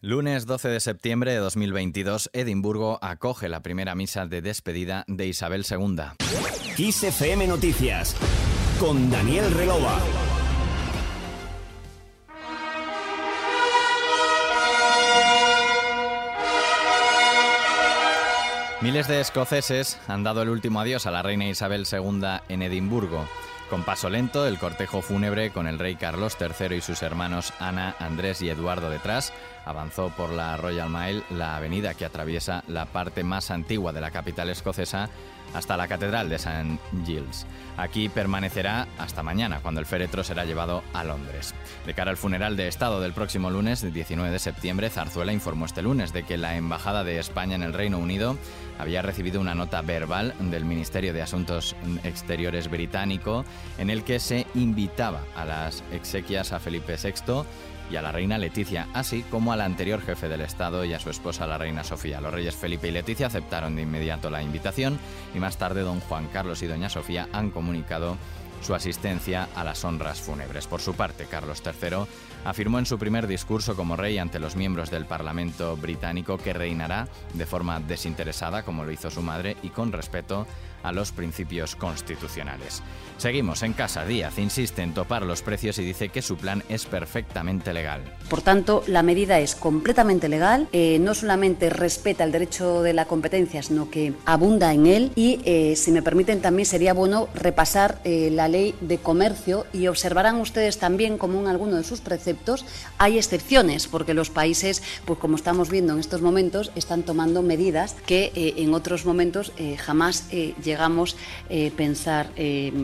Lunes 12 de septiembre de 2022, Edimburgo acoge la primera misa de despedida de Isabel II. XFM Noticias con Daniel Relova. Miles de escoceses han dado el último adiós a la reina Isabel II en Edimburgo. Con paso lento, el cortejo fúnebre con el rey Carlos III y sus hermanos Ana, Andrés y Eduardo detrás avanzó por la Royal Mile, la avenida que atraviesa la parte más antigua de la capital escocesa, hasta la Catedral de St. Giles. Aquí permanecerá hasta mañana, cuando el féretro será llevado a Londres. De cara al funeral de Estado del próximo lunes, 19 de septiembre, Zarzuela informó este lunes de que la Embajada de España en el Reino Unido había recibido una nota verbal del Ministerio de Asuntos Exteriores británico en el que se invitaba a las exequias a Felipe VI y a la reina Leticia, así como al anterior jefe del Estado y a su esposa la reina Sofía. Los reyes Felipe y Leticia aceptaron de inmediato la invitación y más tarde don Juan Carlos y doña Sofía han comunicado su asistencia a las honras fúnebres. Por su parte, Carlos III afirmó en su primer discurso como rey ante los miembros del Parlamento británico que reinará de forma desinteresada, como lo hizo su madre, y con respeto a los principios constitucionales. Seguimos en casa. Díaz insiste en topar los precios y dice que su plan es perfectamente legal. Por tanto, la medida es completamente legal, eh, no solamente respeta el derecho de la competencia, sino que abunda en él y, eh, si me permiten, también sería bueno repasar eh, la ley de comercio y observarán ustedes también como en alguno de sus preceptos hay excepciones, porque los países, pues como estamos viendo en estos momentos, están tomando medidas que en otros momentos jamás llegamos a pensar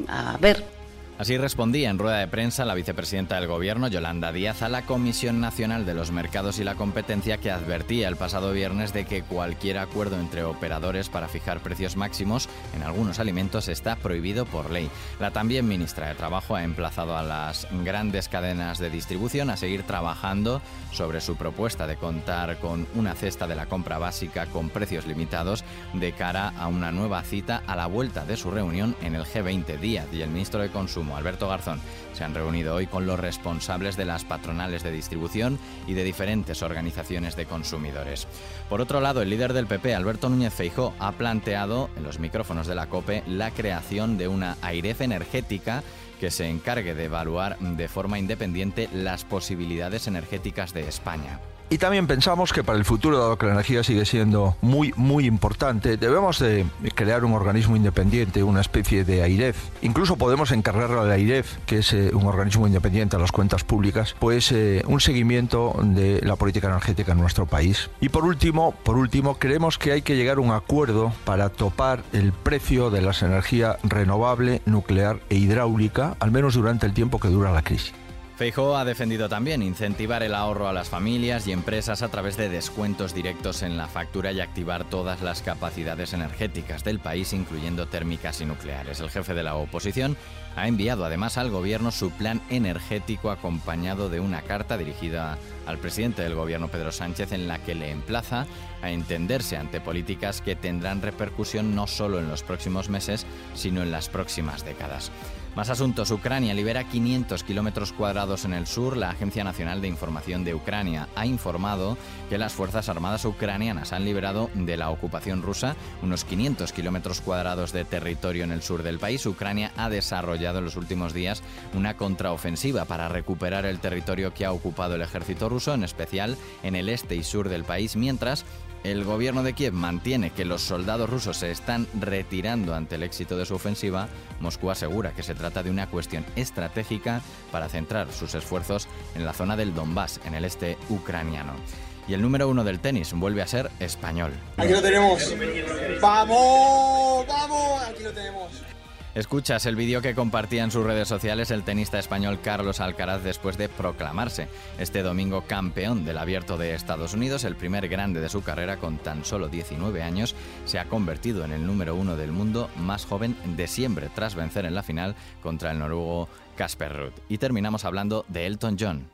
a a ver Así respondía en rueda de prensa la vicepresidenta del Gobierno, Yolanda Díaz, a la Comisión Nacional de los Mercados y la Competencia que advertía el pasado viernes de que cualquier acuerdo entre operadores para fijar precios máximos en algunos alimentos está prohibido por ley. La también ministra de Trabajo ha emplazado a las grandes cadenas de distribución a seguir trabajando sobre su propuesta de contar con una cesta de la compra básica con precios limitados de cara a una nueva cita a la vuelta de su reunión en el G20 Díaz y el ministro de Consumo Alberto Garzón, se han reunido hoy con los responsables de las patronales de distribución y de diferentes organizaciones de consumidores. Por otro lado, el líder del PP, Alberto Núñez Feijó, ha planteado en los micrófonos de la COPE la creación de una AIREF energética que se encargue de evaluar de forma independiente las posibilidades energéticas de España. Y también pensamos que para el futuro, dado que la energía sigue siendo muy, muy importante, debemos de crear un organismo independiente, una especie de AIREF. Incluso podemos encargarle al AIREF, que es eh, un organismo independiente a las cuentas públicas, pues eh, un seguimiento de la política energética en nuestro país. Y por último, por último, creemos que hay que llegar a un acuerdo para topar el precio de las energías renovable, nuclear e hidráulica, al menos durante el tiempo que dura la crisis. Feijóo ha defendido también incentivar el ahorro a las familias y empresas a través de descuentos directos en la factura y activar todas las capacidades energéticas del país, incluyendo térmicas y nucleares. El jefe de la oposición ha enviado además al gobierno su plan energético acompañado de una carta dirigida al presidente del gobierno Pedro Sánchez en la que le emplaza a entenderse ante políticas que tendrán repercusión no solo en los próximos meses, sino en las próximas décadas. Más asuntos. Ucrania libera 500 kilómetros cuadrados en el sur. La Agencia Nacional de Información de Ucrania ha informado que las Fuerzas Armadas ucranianas han liberado de la ocupación rusa unos 500 kilómetros cuadrados de territorio en el sur del país. Ucrania ha desarrollado en los últimos días una contraofensiva para recuperar el territorio que ha ocupado el ejército ruso, en especial en el este y sur del país, mientras el gobierno de Kiev mantiene que los soldados rusos se están retirando ante el éxito de su ofensiva, Moscú asegura que se trata de una cuestión estratégica para centrar sus esfuerzos en la zona del Donbass, en el este ucraniano. Y el número uno del tenis vuelve a ser español. Aquí lo tenemos. ¡Vamos! ¡Vamos! Aquí lo tenemos. Escuchas el vídeo que compartía en sus redes sociales el tenista español Carlos Alcaraz después de proclamarse este domingo campeón del abierto de Estados Unidos, el primer grande de su carrera con tan solo 19 años, se ha convertido en el número uno del mundo más joven de siempre tras vencer en la final contra el noruego Casper Ruud. Y terminamos hablando de Elton John.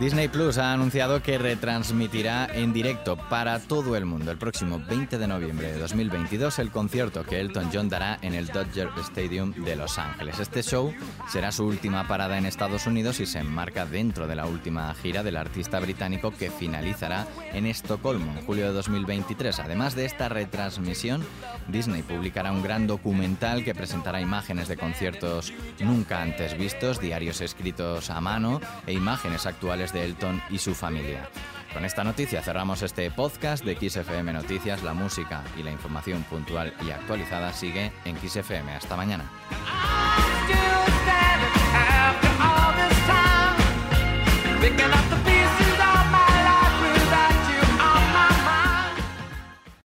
Disney Plus ha anunciado que retransmitirá en directo para todo el mundo el próximo 20 de noviembre de 2022 el concierto que Elton John dará en el Dodger Stadium de Los Ángeles. Este show será su última parada en Estados Unidos y se enmarca dentro de la última gira del artista británico que finalizará en Estocolmo en julio de 2023. Además de esta retransmisión, Disney publicará un gran documental que presentará imágenes de conciertos nunca antes vistos, diarios escritos a mano e imágenes actuales de Elton y su familia. Con esta noticia cerramos este podcast de XFM Noticias. La música y la información puntual y actualizada sigue en XFM. Hasta mañana.